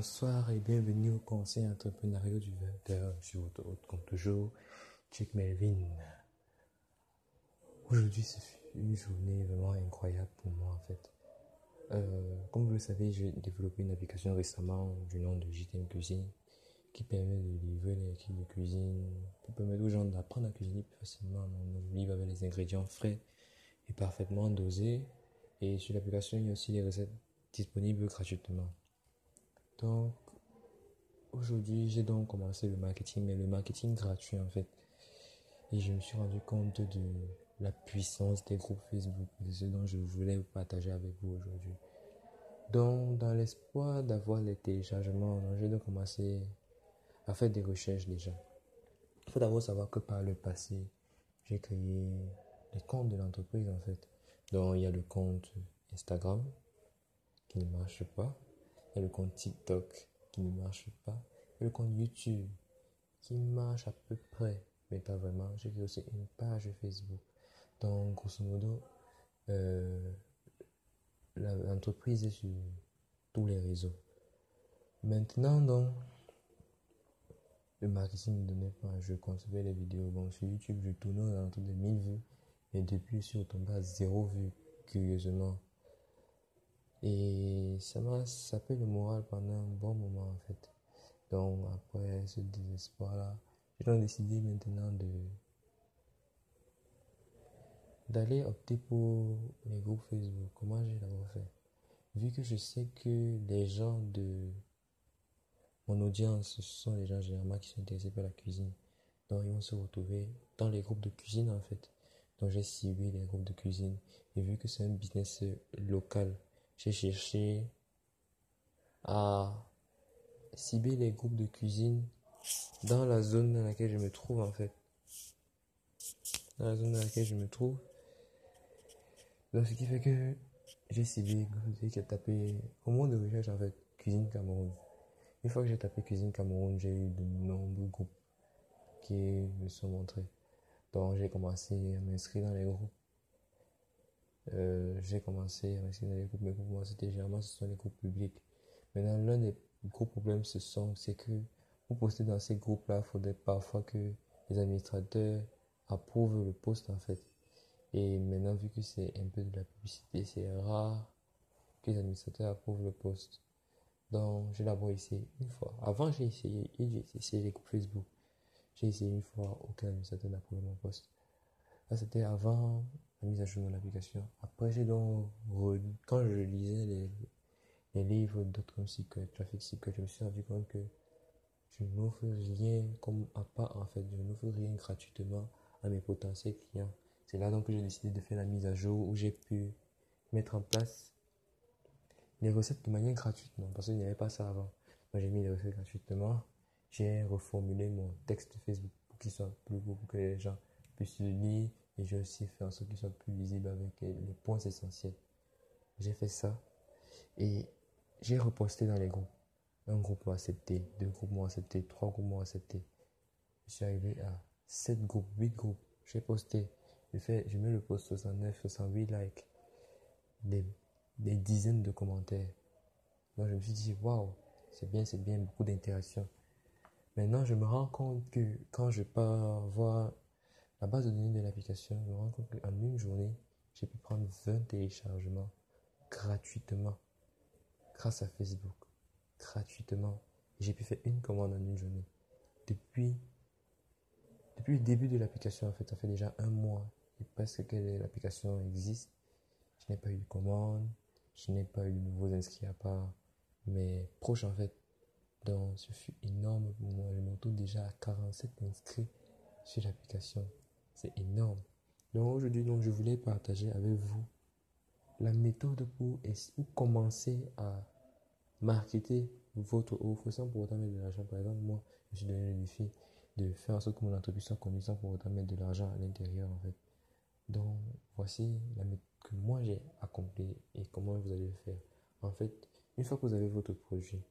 Bonsoir et bienvenue au conseil entrepreneurial du 20h sur votre hôte comme toujours, Chick Melvin. Aujourd'hui, c'est une journée vraiment incroyable pour moi en fait. Euh, comme vous le savez, j'ai développé une application récemment du nom de JTM Cuisine qui permet de livrer les kits de cuisine, qui permet aux gens d'apprendre à cuisiner plus facilement. On livre avec les ingrédients frais et parfaitement dosés. Et sur l'application, il y a aussi les recettes disponibles gratuitement. Donc, aujourd'hui, j'ai donc commencé le marketing, mais le marketing gratuit en fait. Et je me suis rendu compte de la puissance des groupes Facebook, de ce dont je voulais partager avec vous aujourd'hui. Donc, dans l'espoir d'avoir les téléchargements, j'ai donc commencé à faire des recherches déjà. Il faut d'abord savoir que par le passé, j'ai créé les comptes de l'entreprise en fait. Donc, il y a le compte Instagram qui ne marche pas. Il y a le compte TikTok qui ne marche pas. Et le compte YouTube qui marche à peu près, mais pas vraiment. J'ai créé aussi une page Facebook. Donc, grosso modo, euh, l'entreprise est sur tous les réseaux. Maintenant, donc, le marketing ne donnait pas. Je concevais les vidéos. Bon, sur YouTube, je tournais autour de 1000 vues. Et depuis, je suis retombé à zéro vue, curieusement. Et ça m'a sapé le moral pendant un bon moment en fait. Donc après ce désespoir-là, j'ai décidé maintenant de d'aller opter pour les groupes Facebook. Comment j'ai d'abord fait? Vu que je sais que les gens de mon audience, ce sont les gens généralement qui sont intéressés par la cuisine. Donc ils vont se retrouver dans les groupes de cuisine en fait. Donc j'ai ciblé les groupes de cuisine. Et vu que c'est un business local, j'ai cherché à cibler les groupes de cuisine dans la zone dans laquelle je me trouve en fait. Dans la zone dans laquelle je me trouve. Donc ce qui fait que j'ai ciblé, j'ai tapé au moment de recherche en fait, cuisine Cameroun. Une fois que j'ai tapé cuisine Cameroun, j'ai eu de nombreux groupes qui me sont montrés. Donc j'ai commencé à m'inscrire dans les groupes. Euh, j'ai commencé à m'inscrire dans les groupes, mais pour moi, c'était généralement, ce sont les groupes publics. Maintenant, l'un des gros problèmes, ce sont, c'est que pour poster dans ces groupes-là, il faudrait parfois que les administrateurs approuvent le poste, en fait. Et maintenant, vu que c'est un peu de la publicité, c'est rare que les administrateurs approuvent le poste. Donc, j'ai d'abord essayé une fois. Avant, j'ai essayé, j'ai essayé les groupes Facebook. J'ai essayé une fois, aucun administrateur n'a approuvé mon poste. Là, c'était avant mise à jour de l'application. Après, j'ai donc, quand je lisais les, livres d'autres comme Secret, Traffic Secret, je me suis rendu compte que je n'offre rien comme à part, en fait, je n'offre rien gratuitement à mes potentiels clients. C'est là donc que j'ai décidé de faire la mise à jour où j'ai pu mettre en place les recettes de manière gratuite, non, parce qu'il n'y avait pas ça avant. Moi, j'ai mis les recettes gratuitement. J'ai reformulé mon texte Facebook pour qu'il soit plus beau, pour que les gens puissent le lire et j'ai aussi fait en sorte qu'il soit plus visible avec les points essentiels. J'ai fait ça et j'ai reposté dans les groupes. Un groupe m'a accepté, deux groupes m'ont accepté, trois groupes m'ont accepté. Je suis arrivé à sept groupes, huit groupes. J'ai posté. Je, fais, je mets le post 69, 68 likes, des, des dizaines de commentaires. Donc je me suis dit, waouh, c'est bien, c'est bien, beaucoup d'interactions. Maintenant, je me rends compte que quand je pars voir la base de données de l'application, je me rends compte qu'en une journée, j'ai pu prendre 20 téléchargements gratuitement grâce à Facebook. Gratuitement. J'ai pu faire une commande en une journée. Depuis, le début de l'application, en fait, ça fait déjà un mois et presque que l'application existe. Je n'ai pas eu de commande. Je n'ai pas eu de nouveaux inscrits à part mes proches, en fait. Donc, ce fut énorme pour moi. Je me retrouve déjà à 47 inscrits sur l'application. C'est énorme. Donc aujourd'hui, donc, je voulais partager avec vous la méthode pour, commencer à marketer votre offre sans pour autant mettre de l'argent. Par exemple, moi, je suis donné le défi de faire en sorte que mon entreprise soit connue sans pour autant mettre de l'argent à l'intérieur, en fait. Donc, voici la méthode que moi j'ai accomplie et comment vous allez le faire. En fait, une fois que vous avez votre projet,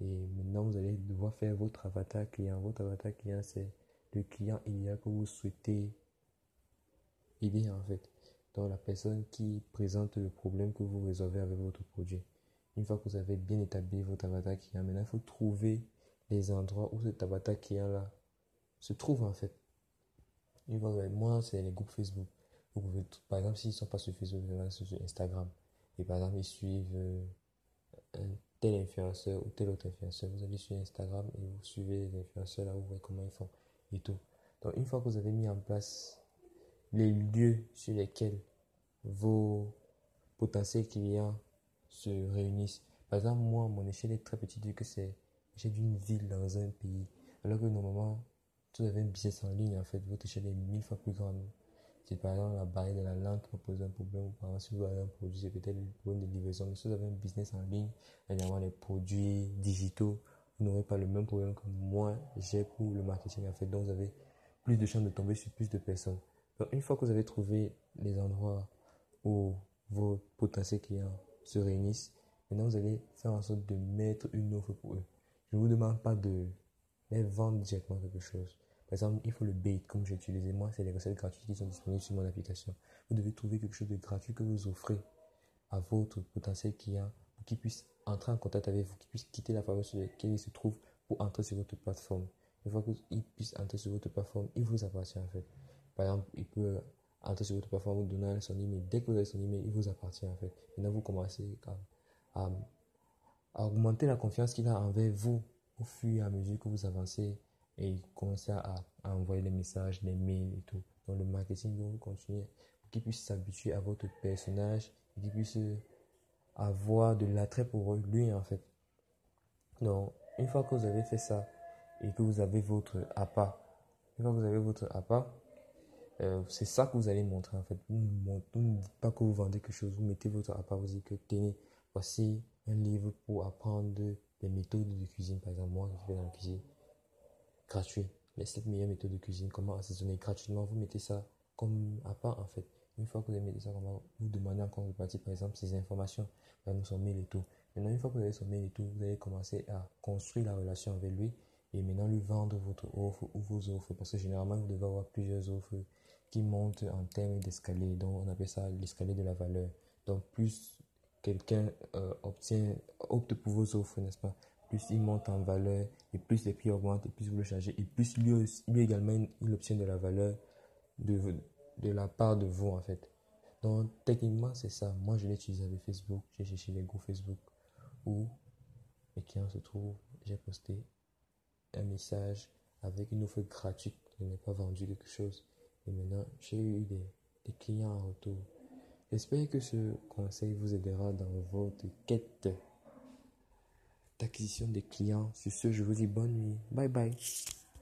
et maintenant vous allez devoir faire votre avatar client. Votre avatar client, c'est le client idéal que vous souhaitez aider en fait. Donc la personne qui présente le problème que vous résolvez avec votre projet. une fois que vous avez bien établi votre avatar client, maintenant il faut trouver les endroits où cet avatar client là se trouve en fait. moi, c'est les groupes Facebook. Par exemple, s'ils ne sont pas sur Facebook, ils sont sur Instagram. Et par exemple, ils suivent euh, un tel influenceur ou tel autre influenceur. Vous allez sur Instagram et vous suivez les influenceurs là, vous voyez comment ils font et tout. Donc, une fois que vous avez mis en place les lieux sur lesquels vos potentiels clients se réunissent. Par exemple, moi, mon échelle est très petite vu que c'est j'ai d'une ville dans un pays. Alors que normalement, tu avez un business en ligne, en fait, votre échelle est mille fois plus grande. Si par exemple la barrière de la langue qui pose un problème, par exemple si vous avez un produit, c'est peut-être le problème de livraison. Mais si vous avez un business en ligne, évidemment les produits digitaux, vous n'aurez pas le même problème que moi j'ai pour le marketing en fait. Donc vous avez plus de chances de tomber sur plus de personnes. Donc une fois que vous avez trouvé les endroits où vos potentiels clients se réunissent, maintenant vous allez faire en sorte de mettre une offre pour eux. Je ne vous demande pas de les vendre directement quelque chose. Par exemple, il faut le bait, comme j'ai utilisé moi, c'est les recettes gratuites qui sont disponibles sur mon application. Vous devez trouver quelque chose de gratuit que vous offrez à votre potentiel client pour qu'il puisse entrer en contact avec vous, qu'il puisse quitter la faveur sur laquelle il se trouve pour entrer sur votre plateforme. Une fois qu'il puisse entrer sur votre plateforme, il vous appartient en fait. Par exemple, il peut entrer sur votre plateforme, vous donner son email. Dès que vous avez son email, il vous appartient en fait. Maintenant, vous commencez à augmenter la confiance qu'il a envers vous au fur et à mesure que vous avancez et commencez à, à envoyer des messages, des mails et tout. Donc le marketing doit continuer pour qu'il puisse s'habituer à votre personnage et qu'il puisse avoir de l'attrait pour lui en fait. Donc une fois que vous avez fait ça et que vous avez votre appât, une fois que vous avez votre appât, euh, c'est ça que vous allez montrer en fait. Vous ne dites pas que vous vendez quelque chose, vous mettez votre appât, vous dites que tenez, voici un livre pour apprendre des méthodes de cuisine. Par exemple, moi, je fais dans la cuisine gratuit. Les 7 meilleures méthodes de cuisine, comment assaisonner gratuitement? Vous mettez ça comme à en fait. Une fois que vous avez mis ça, comment vous demandez en contrepartie, par exemple, ces informations, son mail et tout. Maintenant, une fois que vous avez son mail et tout, vous allez commencer à construire la relation avec lui et maintenant lui vendre votre offre ou vos offres. Parce que généralement, vous devez avoir plusieurs offres qui montent en termes d'escalier. Donc, on appelle ça l'escalier de la valeur. Donc, plus quelqu'un euh, obtient, opte pour vos offres, n'est-ce pas? Plus il monte en valeur et plus les prix augmentent et plus vous le chargez et plus lui, lui également il obtient de la valeur de, de la part de vous en fait. Donc techniquement c'est ça. Moi je l'ai utilisé avec Facebook. J'ai cherché les groupes Facebook où mes clients se trouvent. J'ai posté un message avec une offre gratuite. Je n'ai pas vendu quelque chose. Et maintenant j'ai eu des, des clients en retour. J'espère que ce conseil vous aidera dans votre quête d'acquisition des clients. Sur ce, je vous dis bonne nuit. Bye bye.